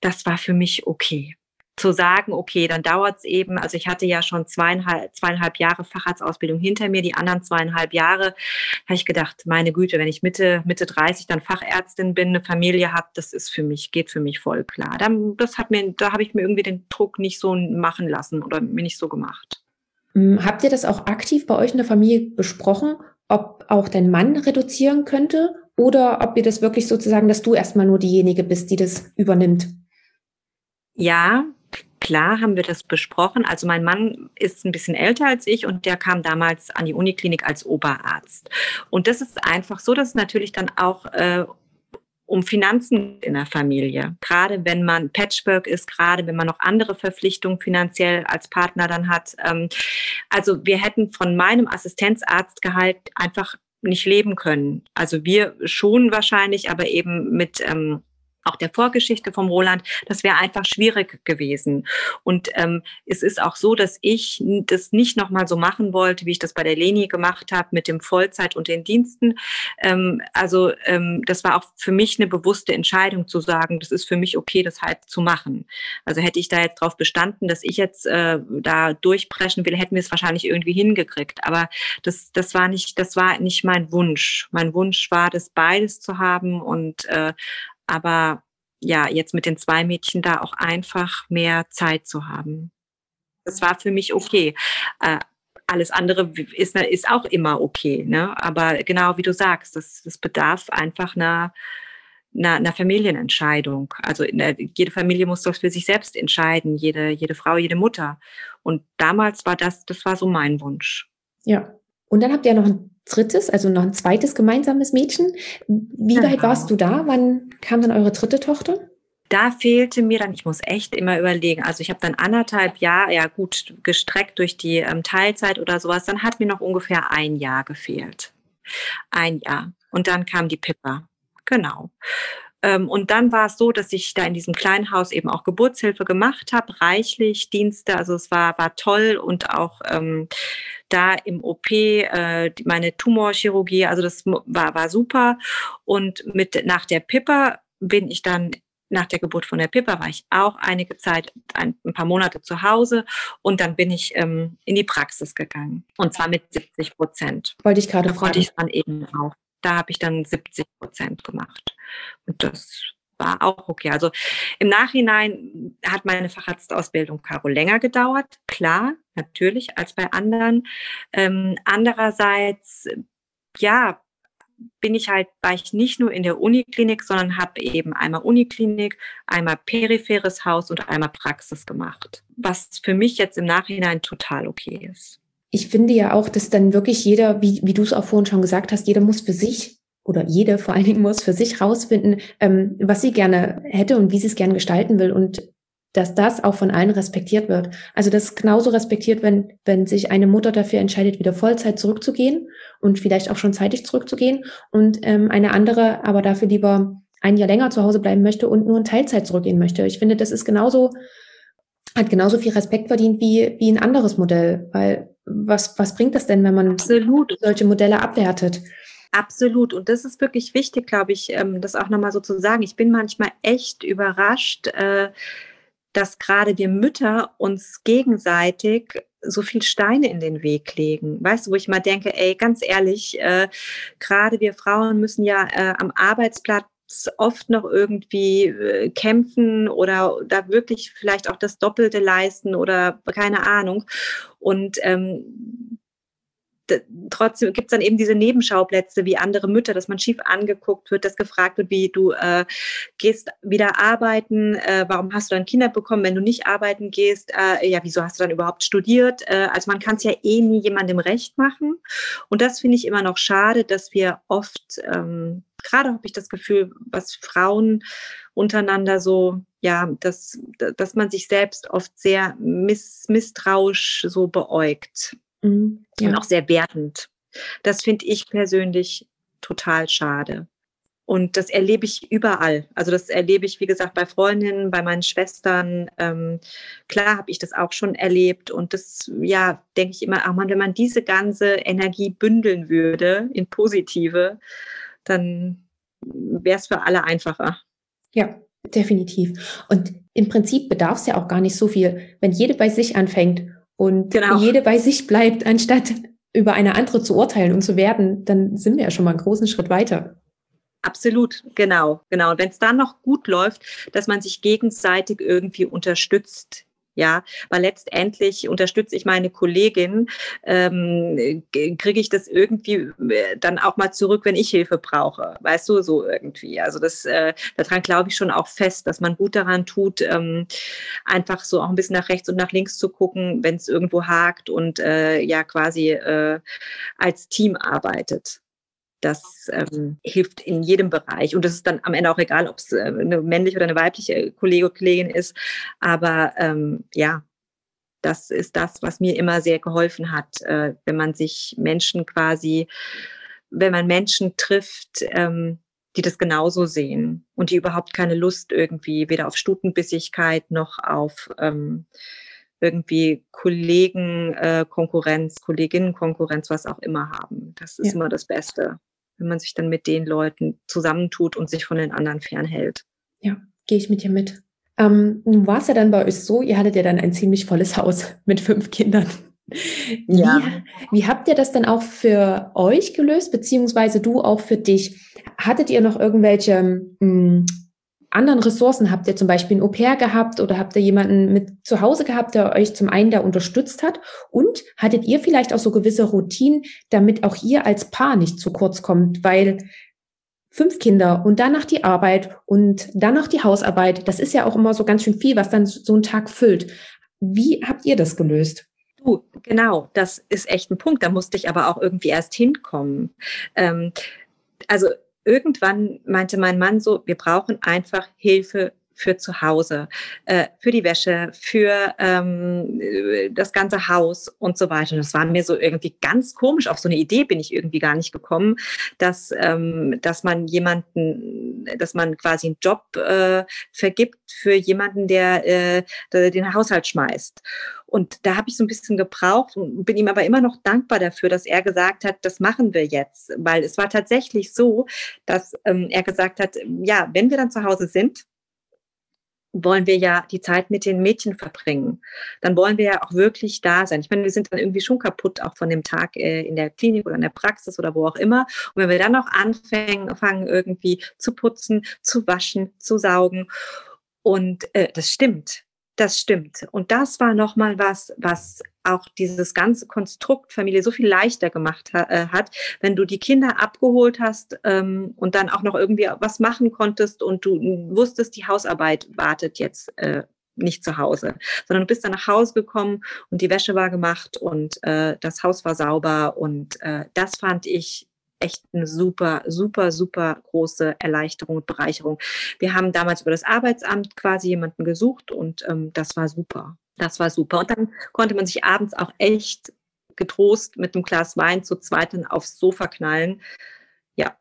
Das war für mich okay zu sagen, okay, dann dauert es eben, also ich hatte ja schon zweieinhalb, zweieinhalb Jahre Facharztausbildung hinter mir, die anderen zweieinhalb Jahre, habe ich gedacht, meine Güte, wenn ich Mitte, Mitte 30 dann Fachärztin bin, eine Familie habe, das ist für mich, geht für mich voll klar. Dann, das hat mir, da habe ich mir irgendwie den Druck nicht so machen lassen oder mir nicht so gemacht. Hm, habt ihr das auch aktiv bei euch in der Familie besprochen, ob auch dein Mann reduzieren könnte oder ob ihr das wirklich sozusagen, dass du erstmal nur diejenige bist, die das übernimmt? Ja, Klar haben wir das besprochen. Also mein Mann ist ein bisschen älter als ich und der kam damals an die Uniklinik als Oberarzt. Und das ist einfach so, dass natürlich dann auch äh, um Finanzen in der Familie. Gerade wenn man Patchwork ist, gerade wenn man noch andere Verpflichtungen finanziell als Partner dann hat. Ähm, also wir hätten von meinem Assistenzarztgehalt einfach nicht leben können. Also wir schon wahrscheinlich, aber eben mit ähm, auch der Vorgeschichte vom Roland, das wäre einfach schwierig gewesen. Und ähm, es ist auch so, dass ich das nicht nochmal so machen wollte, wie ich das bei der Leni gemacht habe mit dem Vollzeit und den Diensten. Ähm, also ähm, das war auch für mich eine bewusste Entscheidung zu sagen, das ist für mich okay, das halt zu machen. Also hätte ich da jetzt drauf bestanden, dass ich jetzt äh, da durchbrechen will, hätten wir es wahrscheinlich irgendwie hingekriegt. Aber das, das war nicht, das war nicht mein Wunsch. Mein Wunsch war, das beides zu haben und äh, aber ja, jetzt mit den zwei Mädchen da auch einfach mehr Zeit zu haben. Das war für mich okay. Äh, alles andere ist, ist auch immer okay. Ne? Aber genau wie du sagst, das, das bedarf einfach einer, einer, einer Familienentscheidung. Also der, jede Familie muss das für sich selbst entscheiden, jede, jede Frau, jede Mutter. Und damals war das, das war so mein Wunsch. Ja. Und dann habt ihr noch ein drittes, also noch ein zweites gemeinsames Mädchen. Wie genau. weit warst du da? Wann kam dann eure dritte Tochter? Da fehlte mir dann, ich muss echt immer überlegen, also ich habe dann anderthalb Jahre, ja gut, gestreckt durch die ähm, Teilzeit oder sowas, dann hat mir noch ungefähr ein Jahr gefehlt. Ein Jahr. Und dann kam die Pippa. Genau. Ähm, und dann war es so, dass ich da in diesem kleinen Haus eben auch Geburtshilfe gemacht habe, reichlich Dienste. Also es war, war toll und auch ähm, da im OP äh, meine Tumorchirurgie, also das war, war super. Und mit nach der Pippa bin ich dann nach der Geburt von der Pippa war ich auch einige Zeit, ein, ein paar Monate zu Hause und dann bin ich ähm, in die Praxis gegangen und zwar mit 70 Prozent. Wollte ich gerade fragen. Konnte ich dann eben auch. Da habe ich dann 70 Prozent gemacht und das war auch okay. Also im Nachhinein hat meine Facharztausbildung Caro länger gedauert, klar, natürlich, als bei anderen. Ähm, andererseits, ja, bin ich halt, war ich nicht nur in der Uniklinik, sondern habe eben einmal Uniklinik, einmal peripheres Haus und einmal Praxis gemacht, was für mich jetzt im Nachhinein total okay ist. Ich finde ja auch, dass dann wirklich jeder, wie, wie du es auch vorhin schon gesagt hast, jeder muss für sich oder jede vor allen Dingen muss für sich rausfinden, ähm, was sie gerne hätte und wie sie es gerne gestalten will und dass das auch von allen respektiert wird. Also das ist genauso respektiert, wenn, wenn sich eine Mutter dafür entscheidet, wieder Vollzeit zurückzugehen und vielleicht auch schon zeitig zurückzugehen und ähm, eine andere aber dafür lieber ein Jahr länger zu Hause bleiben möchte und nur in Teilzeit zurückgehen möchte. Ich finde, das ist genauso, hat genauso viel Respekt verdient wie, wie ein anderes Modell, weil was, was bringt das denn, wenn man Absolut. solche Modelle abwertet? Absolut. Und das ist wirklich wichtig, glaube ich, ähm, das auch nochmal so zu sagen. Ich bin manchmal echt überrascht, äh, dass gerade wir Mütter uns gegenseitig so viel Steine in den Weg legen. Weißt du, wo ich mal denke, ey, ganz ehrlich, äh, gerade wir Frauen müssen ja äh, am Arbeitsplatz oft noch irgendwie kämpfen oder da wirklich vielleicht auch das Doppelte leisten oder keine Ahnung. Und ähm, trotzdem gibt es dann eben diese Nebenschauplätze wie andere Mütter, dass man schief angeguckt wird, dass gefragt wird, wie du äh, gehst wieder arbeiten, äh, warum hast du dann Kinder bekommen, wenn du nicht arbeiten gehst, äh, ja, wieso hast du dann überhaupt studiert? Äh, also man kann es ja eh nie jemandem recht machen. Und das finde ich immer noch schade, dass wir oft, ähm, gerade habe ich das Gefühl, was Frauen untereinander so, ja, dass, dass man sich selbst oft sehr miss, misstrauisch so beäugt. Mhm, ja. Und auch sehr wertend. Das finde ich persönlich total schade. Und das erlebe ich überall. Also das erlebe ich, wie gesagt, bei Freundinnen, bei meinen Schwestern. Ähm, klar habe ich das auch schon erlebt. Und das, ja, denke ich immer, ach man, wenn man diese ganze Energie bündeln würde in positive, dann wäre es für alle einfacher. Ja, definitiv. Und im Prinzip bedarf es ja auch gar nicht so viel. Wenn jede bei sich anfängt und genau. jede bei sich bleibt, [laughs] anstatt über eine andere zu urteilen und zu werden, dann sind wir ja schon mal einen großen Schritt weiter. Absolut, genau, genau. Und wenn es dann noch gut läuft, dass man sich gegenseitig irgendwie unterstützt ja, weil letztendlich unterstütze ich meine Kollegin, ähm, kriege ich das irgendwie äh, dann auch mal zurück, wenn ich Hilfe brauche, weißt du, so irgendwie. Also das, äh, daran glaube ich schon auch fest, dass man gut daran tut, ähm, einfach so auch ein bisschen nach rechts und nach links zu gucken, wenn es irgendwo hakt und äh, ja quasi äh, als Team arbeitet. Das ähm, hilft in jedem Bereich. Und das ist dann am Ende auch egal, ob es äh, eine männliche oder eine weibliche Kollege oder Kollegin ist. Aber ähm, ja, das ist das, was mir immer sehr geholfen hat, äh, wenn man sich Menschen quasi, wenn man Menschen trifft, ähm, die das genauso sehen und die überhaupt keine Lust irgendwie weder auf Stutenbissigkeit noch auf ähm, irgendwie Kollegenkonkurrenz, äh, Kolleginnenkonkurrenz, was auch immer haben. Das ist ja. immer das Beste, wenn man sich dann mit den Leuten zusammentut und sich von den anderen fernhält. Ja, gehe ich mit dir mit. Ähm, nun war es ja dann bei euch so, ihr hattet ja dann ein ziemlich volles Haus [laughs] mit fünf Kindern. Ja. Wie, wie habt ihr das dann auch für euch gelöst, beziehungsweise du auch für dich? Hattet ihr noch irgendwelche mh, hm, anderen Ressourcen? Habt ihr zum Beispiel ein Au-pair gehabt oder habt ihr jemanden mit zu Hause gehabt, der euch zum einen da unterstützt hat? Und hattet ihr vielleicht auch so gewisse Routinen, damit auch ihr als Paar nicht zu kurz kommt? Weil fünf Kinder und danach die Arbeit und danach die Hausarbeit, das ist ja auch immer so ganz schön viel, was dann so ein Tag füllt. Wie habt ihr das gelöst? Du, genau, das ist echt ein Punkt. Da musste ich aber auch irgendwie erst hinkommen. Ähm, also irgendwann meinte mein Mann so, wir brauchen einfach Hilfe für zu Hause, äh, für die Wäsche, für ähm, das ganze Haus und so weiter. Das war mir so irgendwie ganz komisch. Auf so eine Idee bin ich irgendwie gar nicht gekommen, dass, ähm, dass man jemanden, dass man quasi einen Job äh, vergibt für jemanden, der, äh, der den Haushalt schmeißt. Und da habe ich so ein bisschen gebraucht und bin ihm aber immer noch dankbar dafür, dass er gesagt hat, das machen wir jetzt. Weil es war tatsächlich so, dass ähm, er gesagt hat, ja, wenn wir dann zu Hause sind, wollen wir ja die Zeit mit den Mädchen verbringen. Dann wollen wir ja auch wirklich da sein. Ich meine, wir sind dann irgendwie schon kaputt, auch von dem Tag äh, in der Klinik oder in der Praxis oder wo auch immer. Und wenn wir dann noch anfangen, fangen irgendwie zu putzen, zu waschen, zu saugen. Und äh, das stimmt. Das stimmt. Und das war nochmal was, was auch dieses ganze Konstrukt Familie so viel leichter gemacht äh, hat, wenn du die Kinder abgeholt hast ähm, und dann auch noch irgendwie was machen konntest und du wusstest, die Hausarbeit wartet jetzt äh, nicht zu Hause, sondern du bist dann nach Hause gekommen und die Wäsche war gemacht und äh, das Haus war sauber und äh, das fand ich echt eine super, super, super große Erleichterung und Bereicherung. Wir haben damals über das Arbeitsamt quasi jemanden gesucht und ähm, das war super. Das war super. Und dann konnte man sich abends auch echt getrost mit einem Glas Wein zu zweit aufs Sofa knallen. Ja,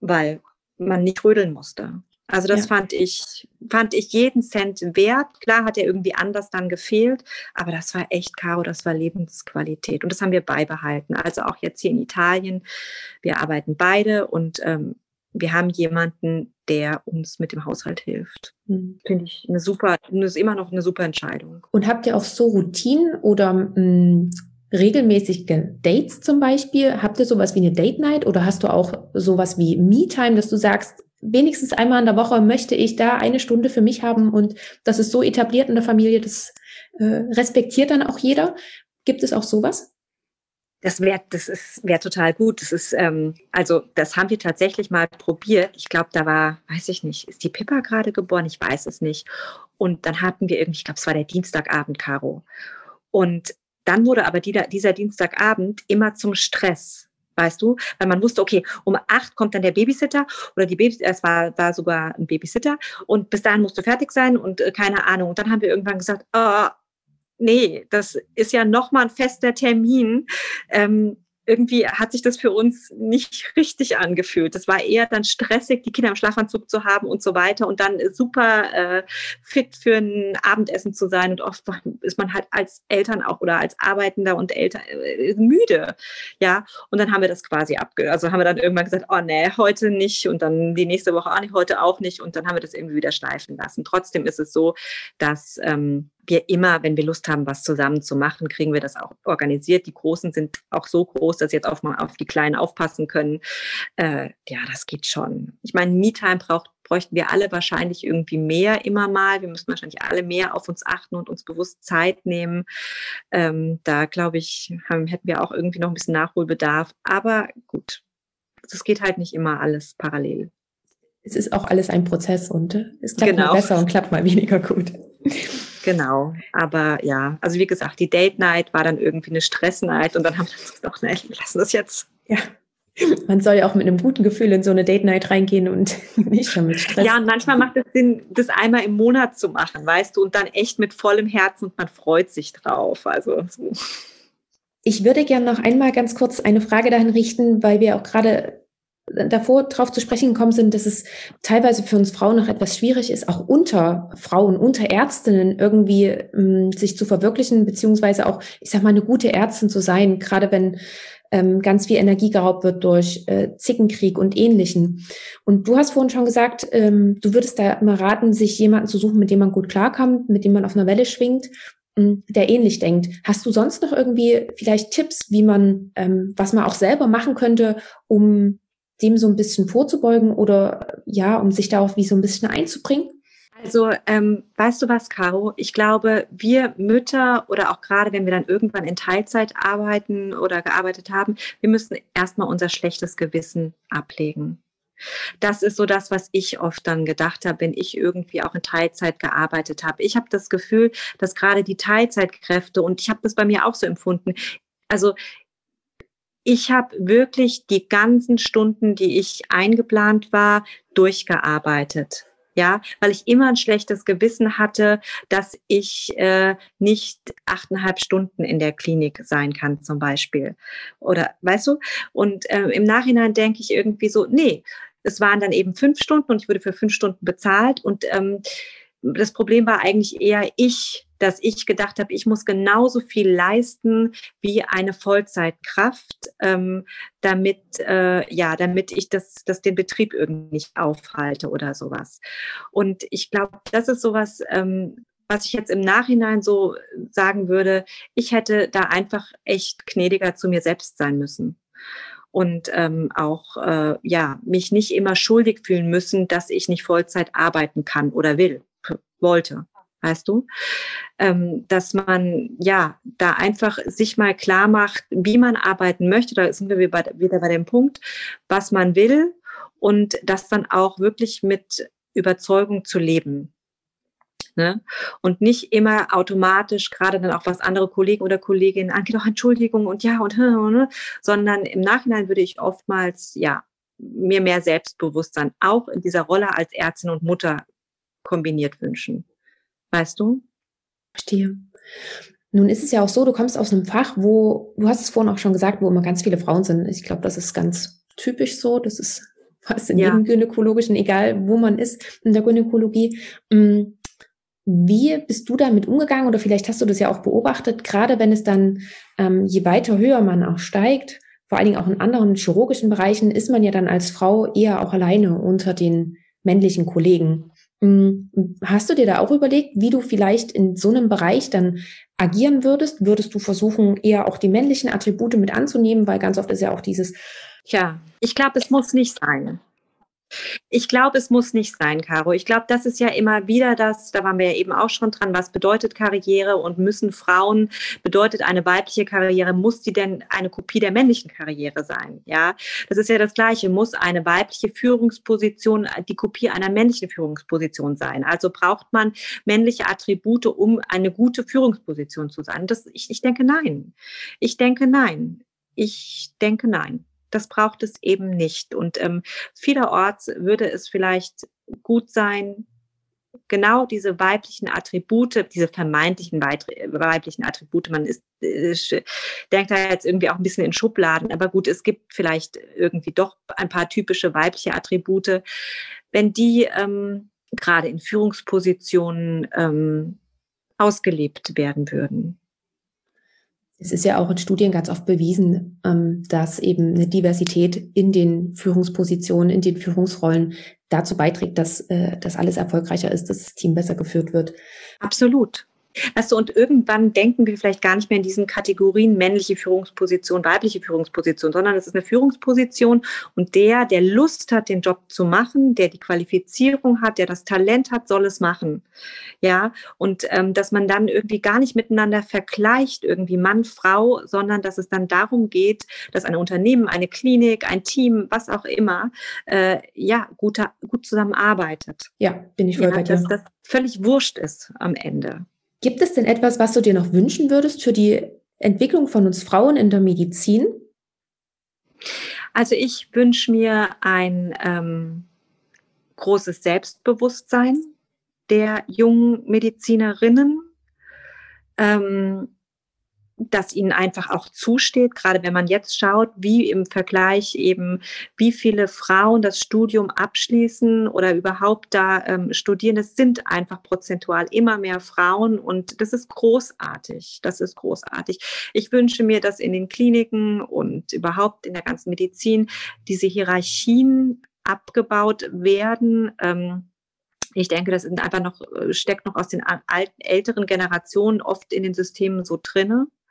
weil man nicht rödeln musste. Also das ja. fand ich, fand ich jeden Cent wert. Klar hat er irgendwie anders dann gefehlt, aber das war echt Caro, das war Lebensqualität. Und das haben wir beibehalten. Also auch jetzt hier in Italien. Wir arbeiten beide und ähm, wir haben jemanden, der uns mit dem Haushalt hilft. Mhm. Finde ich eine super, ist immer noch eine super Entscheidung. Und habt ihr auch so Routinen oder mh, hm, regelmäßige Dates zum Beispiel? Habt ihr sowas wie eine Date Night oder hast du auch sowas wie Me-Time, dass du sagst, wenigstens einmal in der Woche möchte ich da eine Stunde für mich haben und das ist so etabliert in der Familie, das äh, respektiert dann auch jeder. Gibt es auch sowas? Das wäre das ist total gut. Das ist ähm, also das haben wir tatsächlich mal probiert. Ich glaube, da war, weiß ich nicht, ist die Pippa gerade geboren? Ich weiß es nicht. Und dann hatten wir irgendwie, ich glaube, es war der Dienstagabend, Caro. Und dann wurde aber dieser, dieser Dienstagabend immer zum Stress weißt du, weil man wusste, okay, um acht kommt dann der Babysitter oder die Baby, es war, war sogar ein Babysitter und bis dahin musst du fertig sein und äh, keine Ahnung. Und dann haben wir irgendwann gesagt, oh, nee, das ist ja nochmal ein fester Termin. Ähm, irgendwie hat sich das für uns nicht richtig angefühlt. Das war eher dann stressig, die Kinder im Schlafanzug zu haben und so weiter und dann super äh, fit für ein Abendessen zu sein. Und oft ist man halt als Eltern auch oder als Arbeitender und Eltern äh, müde. Ja, und dann haben wir das quasi abge, also haben wir dann irgendwann gesagt, oh nee, heute nicht und dann die nächste Woche auch nicht, heute auch nicht und dann haben wir das irgendwie wieder schleifen lassen. Trotzdem ist es so, dass ähm, wir immer, wenn wir Lust haben, was zusammen zu machen, kriegen wir das auch organisiert. Die Großen sind auch so groß, dass sie jetzt auch mal auf die Kleinen aufpassen können. Äh, ja, das geht schon. Ich meine, Me-Time braucht bräuchten wir alle wahrscheinlich irgendwie mehr immer mal. Wir müssen wahrscheinlich alle mehr auf uns achten und uns bewusst Zeit nehmen. Ähm, da glaube ich, haben, hätten wir auch irgendwie noch ein bisschen Nachholbedarf. Aber gut, es geht halt nicht immer alles parallel. Es ist auch alles ein Prozess und es klappt genau. mal besser und klappt mal weniger gut. Genau, aber ja, also wie gesagt, die Date Night war dann irgendwie eine Stress Night und dann haben wir gesagt, nee, wir lassen das jetzt. Ja, Man soll ja auch mit einem guten Gefühl in so eine Date Night reingehen und [laughs] nicht schon mit Stress. Ja, und manchmal macht es Sinn, das einmal im Monat zu machen, weißt du, und dann echt mit vollem Herzen und man freut sich drauf. Also so. Ich würde gerne noch einmal ganz kurz eine Frage dahin richten, weil wir auch gerade davor darauf zu sprechen gekommen sind, dass es teilweise für uns Frauen noch etwas schwierig ist, auch unter Frauen, unter Ärztinnen irgendwie ähm, sich zu verwirklichen, beziehungsweise auch, ich sag mal, eine gute Ärztin zu sein, gerade wenn ähm, ganz viel Energie geraubt wird durch äh, Zickenkrieg und Ähnlichen. Und du hast vorhin schon gesagt, ähm, du würdest da immer raten, sich jemanden zu suchen, mit dem man gut klarkommt, mit dem man auf einer Welle schwingt ähm, der ähnlich denkt. Hast du sonst noch irgendwie vielleicht Tipps, wie man, ähm, was man auch selber machen könnte, um dem so ein bisschen vorzubeugen oder ja, um sich da auch wie so ein bisschen einzubringen? Also, ähm, weißt du was, Caro? Ich glaube, wir Mütter oder auch gerade, wenn wir dann irgendwann in Teilzeit arbeiten oder gearbeitet haben, wir müssen erstmal unser schlechtes Gewissen ablegen. Das ist so das, was ich oft dann gedacht habe, wenn ich irgendwie auch in Teilzeit gearbeitet habe. Ich habe das Gefühl, dass gerade die Teilzeitkräfte, und ich habe das bei mir auch so empfunden, also ich habe wirklich die ganzen Stunden, die ich eingeplant war, durchgearbeitet ja, weil ich immer ein schlechtes Gewissen hatte, dass ich äh, nicht achteinhalb Stunden in der Klinik sein kann zum Beispiel. Oder weißt du? Und äh, im Nachhinein denke ich irgendwie so, nee, es waren dann eben fünf Stunden und ich wurde für fünf Stunden bezahlt. Und ähm, das Problem war eigentlich eher ich, dass ich gedacht habe, ich muss genauso viel leisten wie eine Vollzeitkraft, ähm, damit, äh, ja, damit ich das, das den Betrieb irgendwie nicht aufhalte oder sowas. Und ich glaube, das ist sowas, ähm, was ich jetzt im Nachhinein so sagen würde, ich hätte da einfach echt gnädiger zu mir selbst sein müssen und ähm, auch äh, ja mich nicht immer schuldig fühlen müssen, dass ich nicht Vollzeit arbeiten kann oder will wollte weißt du? Ähm, dass man ja da einfach sich mal klar macht, wie man arbeiten möchte. Da sind wir wieder bei dem Punkt, was man will und das dann auch wirklich mit Überzeugung zu leben. Ne? Und nicht immer automatisch, gerade dann auch was andere Kollegen oder Kolleginnen angeht, auch Entschuldigung und ja und, ne? sondern im Nachhinein würde ich oftmals, ja, mir mehr Selbstbewusstsein auch in dieser Rolle als Ärztin und Mutter kombiniert wünschen. Weißt du? Verstehe. Nun ist es ja auch so, du kommst aus einem Fach, wo, du hast es vorhin auch schon gesagt, wo immer ganz viele Frauen sind. Ich glaube, das ist ganz typisch so. Das ist [laughs] fast in ja. jedem Gynäkologischen, egal wo man ist, in der Gynäkologie. Mm, wie bist du damit umgegangen oder vielleicht hast du das ja auch beobachtet, gerade wenn es dann, ähm, je weiter höher man auch steigt, vor allen Dingen auch in anderen chirurgischen Bereichen, ist man ja dann als Frau eher auch alleine unter den männlichen Kollegen. Hm, hast du dir da auch überlegt, wie du vielleicht in so einem Bereich dann agieren würdest? Würdest du versuchen, eher auch die männlichen Attribute mit anzunehmen? Weil ganz oft ist ja auch dieses. Ja, ich glaube, es muss nicht sein. Ich glaube, es muss nicht sein, Caro. Ich glaube, das ist ja immer wieder das, da waren wir ja eben auch schon dran, was bedeutet Karriere und müssen Frauen, bedeutet eine weibliche Karriere, muss die denn eine Kopie der männlichen Karriere sein? Ja, das ist ja das Gleiche. Muss eine weibliche Führungsposition die Kopie einer männlichen Führungsposition sein? Also braucht man männliche Attribute, um eine gute Führungsposition zu sein? Das, ich, ich denke nein. Ich denke nein. Ich denke nein das braucht es eben nicht. Und ähm, vielerorts würde es vielleicht gut sein, genau diese weiblichen Attribute, diese vermeintlichen weiblichen Attribute, man ist, ist, denkt da jetzt irgendwie auch ein bisschen in Schubladen, aber gut, es gibt vielleicht irgendwie doch ein paar typische weibliche Attribute, wenn die ähm, gerade in Führungspositionen ähm, ausgelebt werden würden. Es ist ja auch in Studien ganz oft bewiesen, ähm, dass eben eine Diversität in den Führungspositionen, in den Führungsrollen dazu beiträgt, dass äh, das alles erfolgreicher ist, dass das Team besser geführt wird. Absolut. Weißt du, und irgendwann denken wir vielleicht gar nicht mehr in diesen Kategorien männliche Führungsposition, weibliche Führungsposition, sondern es ist eine Führungsposition und der, der Lust hat, den Job zu machen, der die Qualifizierung hat, der das Talent hat, soll es machen. Ja, und ähm, dass man dann irgendwie gar nicht miteinander vergleicht, irgendwie Mann, Frau, sondern dass es dann darum geht, dass ein Unternehmen, eine Klinik, ein Team, was auch immer, äh, ja, gut, gut zusammenarbeitet. Ja, bin ich voll ja, bei dir. Dass das völlig wurscht ist am Ende. Gibt es denn etwas, was du dir noch wünschen würdest für die Entwicklung von uns Frauen in der Medizin? Also ich wünsche mir ein ähm, großes Selbstbewusstsein der jungen Medizinerinnen. Ähm, das ihnen einfach auch zusteht, gerade wenn man jetzt schaut, wie im Vergleich eben, wie viele Frauen das Studium abschließen oder überhaupt da ähm, studieren. Es sind einfach prozentual immer mehr Frauen und das ist großartig. Das ist großartig. Ich wünsche mir, dass in den Kliniken und überhaupt in der ganzen Medizin diese Hierarchien abgebaut werden. Ähm, ich denke, das sind einfach noch, äh, steckt noch aus den alten, älteren Generationen oft in den Systemen so drinne.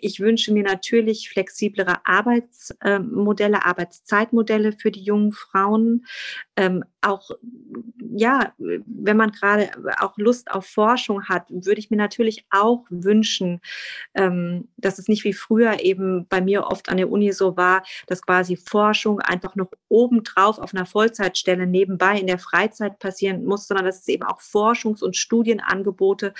ich wünsche mir natürlich flexiblere Arbeitsmodelle, Arbeitszeitmodelle für die jungen Frauen. Ähm, auch, ja, wenn man gerade auch Lust auf Forschung hat, würde ich mir natürlich auch wünschen, ähm, dass es nicht wie früher eben bei mir oft an der Uni so war, dass quasi Forschung einfach noch obendrauf auf einer Vollzeitstelle nebenbei in der Freizeit passieren muss, sondern dass es eben auch Forschungs- und Studienangebote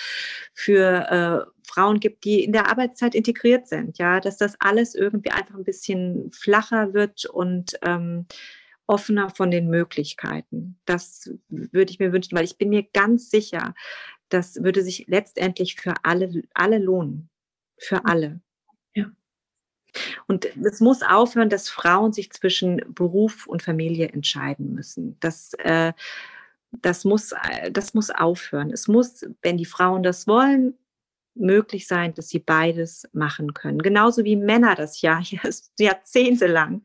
für äh, Frauen gibt, die in der Arbeitszeit integriert sind, ja, dass das alles irgendwie einfach ein bisschen flacher wird und ähm, offener von den Möglichkeiten. Das würde ich mir wünschen, weil ich bin mir ganz sicher, das würde sich letztendlich für alle, alle lohnen. Für alle. Ja. Und es muss aufhören, dass Frauen sich zwischen Beruf und Familie entscheiden müssen. Das, äh, das, muss, äh, das muss aufhören. Es muss, wenn die Frauen das wollen, möglich sein, dass sie beides machen können. Genauso wie Männer das ja [laughs] jahrzehntelang,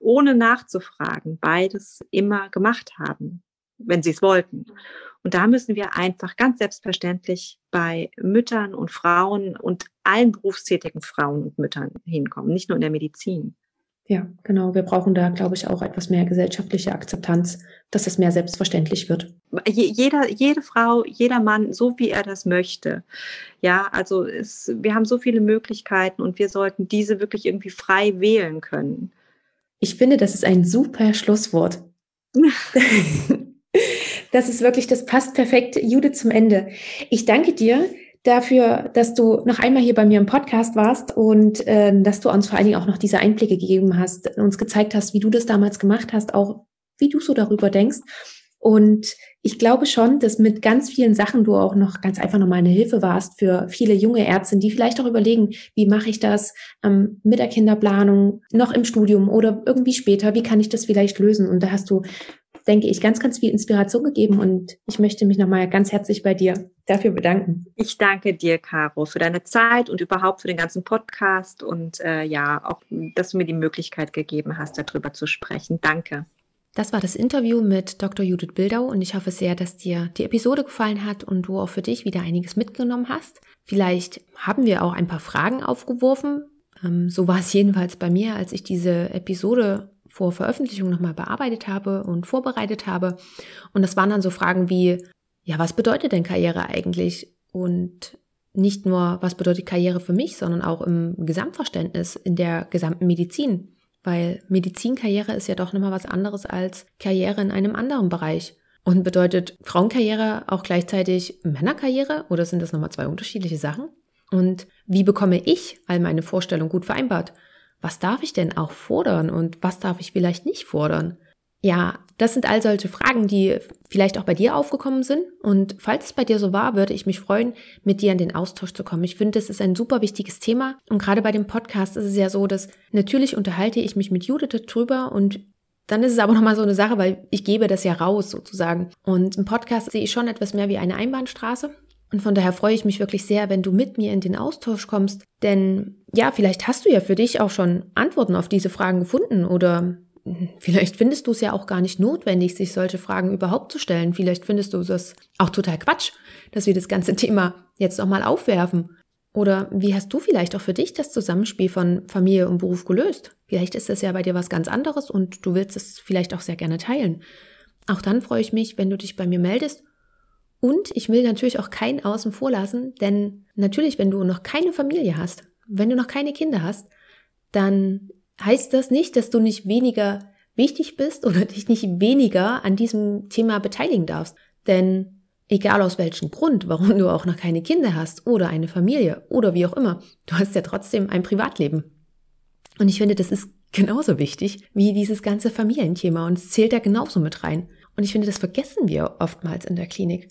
ohne nachzufragen, beides immer gemacht haben, wenn sie es wollten. Und da müssen wir einfach ganz selbstverständlich bei Müttern und Frauen und allen berufstätigen Frauen und Müttern hinkommen, nicht nur in der Medizin. Ja, genau. Wir brauchen da, glaube ich, auch etwas mehr gesellschaftliche Akzeptanz, dass es mehr selbstverständlich wird. Jeder, jede Frau, jeder Mann, so wie er das möchte. Ja, also es, wir haben so viele Möglichkeiten und wir sollten diese wirklich irgendwie frei wählen können. Ich finde, das ist ein super Schlusswort. [laughs] [laughs] das ist wirklich, das passt perfekt, Judith, zum Ende. Ich danke dir dafür, dass du noch einmal hier bei mir im Podcast warst und äh, dass du uns vor allen Dingen auch noch diese Einblicke gegeben hast, uns gezeigt hast, wie du das damals gemacht hast, auch wie du so darüber denkst. Und ich glaube schon, dass mit ganz vielen Sachen du auch noch ganz einfach nochmal eine Hilfe warst für viele junge Ärzte, die vielleicht auch überlegen, wie mache ich das ähm, mit der Kinderplanung, noch im Studium oder irgendwie später, wie kann ich das vielleicht lösen? Und da hast du denke ich, ganz, ganz viel Inspiration gegeben und ich möchte mich nochmal ganz herzlich bei dir dafür bedanken. Ich danke dir, Caro, für deine Zeit und überhaupt für den ganzen Podcast und äh, ja, auch, dass du mir die Möglichkeit gegeben hast, darüber zu sprechen. Danke. Das war das Interview mit Dr. Judith Bildau und ich hoffe sehr, dass dir die Episode gefallen hat und du auch für dich wieder einiges mitgenommen hast. Vielleicht haben wir auch ein paar Fragen aufgeworfen. Ähm, so war es jedenfalls bei mir, als ich diese Episode vor Veröffentlichung nochmal bearbeitet habe und vorbereitet habe. Und das waren dann so Fragen wie, ja, was bedeutet denn Karriere eigentlich? Und nicht nur, was bedeutet Karriere für mich, sondern auch im Gesamtverständnis in der gesamten Medizin. Weil Medizinkarriere ist ja doch nochmal was anderes als Karriere in einem anderen Bereich. Und bedeutet Frauenkarriere auch gleichzeitig Männerkarriere oder sind das nochmal zwei unterschiedliche Sachen? Und wie bekomme ich all meine Vorstellungen gut vereinbart? Was darf ich denn auch fordern und was darf ich vielleicht nicht fordern? Ja, das sind all solche Fragen, die vielleicht auch bei dir aufgekommen sind. Und falls es bei dir so war, würde ich mich freuen, mit dir in den Austausch zu kommen. Ich finde, das ist ein super wichtiges Thema. Und gerade bei dem Podcast ist es ja so, dass natürlich unterhalte ich mich mit Judith drüber und dann ist es aber nochmal so eine Sache, weil ich gebe das ja raus sozusagen. Und im Podcast sehe ich schon etwas mehr wie eine Einbahnstraße. Und von daher freue ich mich wirklich sehr, wenn du mit mir in den Austausch kommst. Denn ja, vielleicht hast du ja für dich auch schon Antworten auf diese Fragen gefunden oder vielleicht findest du es ja auch gar nicht notwendig, sich solche Fragen überhaupt zu stellen. Vielleicht findest du es auch total Quatsch, dass wir das ganze [laughs] Thema jetzt nochmal aufwerfen. Oder wie hast du vielleicht auch für dich das Zusammenspiel von Familie und Beruf gelöst? Vielleicht ist das ja bei dir was ganz anderes und du willst es vielleicht auch sehr gerne teilen. Auch dann freue ich mich, wenn du dich bei mir meldest und ich will natürlich auch keinen außen vor lassen, denn natürlich, wenn du noch keine Familie hast, wenn du noch keine Kinder hast, dann heißt das nicht, dass du nicht weniger wichtig bist oder [laughs] dich nicht weniger an diesem Thema beteiligen darfst. Denn egal aus welchem Grund, warum du auch noch keine Kinder hast oder eine Familie oder wie auch immer, du hast ja trotzdem ein Privatleben. Und ich finde, das ist genauso wichtig wie dieses ganze Familienthema und es zählt da genauso mit rein. Und ich finde, das vergessen wir oftmals in der Klinik.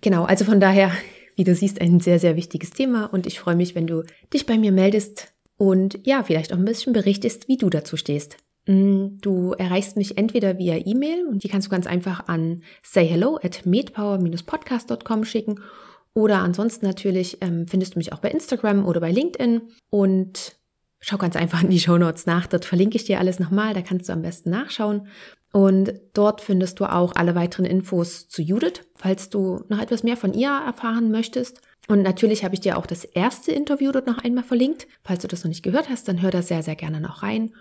Genau, also von daher, wie du siehst, ein sehr, sehr wichtiges Thema und ich freue mich, wenn du dich bei mir meldest und ja, vielleicht auch ein bisschen berichtest, wie du dazu stehst. Mm, du erreichst mich entweder via E-Mail und die kannst du ganz einfach an sayhello at medpower-podcast.com schicken oder ansonsten natürlich ähm, findest du mich auch bei Instagram oder bei LinkedIn und schau ganz einfach in die Show Notes nach. Dort verlinke ich dir alles nochmal, da kannst du am besten nachschauen. Und dort findest du auch alle weiteren Infos zu Judith, falls du noch etwas mehr von ihr erfahren möchtest. Und natürlich habe ich dir auch das erste Interview dort noch einmal verlinkt. Falls du das noch nicht gehört hast, dann hör da sehr, sehr gerne noch rein.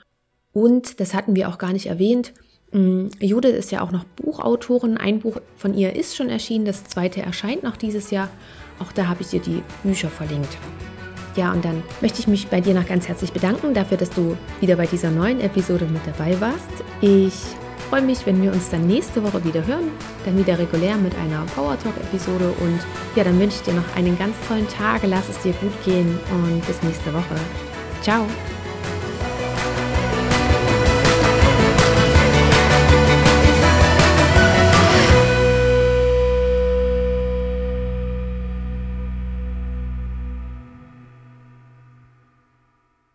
Und das hatten wir auch gar nicht erwähnt. Mm, Judith ist ja auch noch Buchautorin. Ein Buch von ihr ist schon erschienen, das zweite erscheint noch dieses Jahr. Auch da habe ich dir die Bücher verlinkt. Ja, und dann möchte ich mich bei dir noch ganz herzlich bedanken dafür, dass du wieder bei dieser neuen Episode mit dabei warst. Ich freue mich, wenn wir uns dann nächste Woche wieder hören, dann wieder regulär mit einer Power Talk Episode und ja, dann wünsche ich dir noch einen ganz tollen Tag, lass es dir gut gehen und bis nächste Woche. Ciao!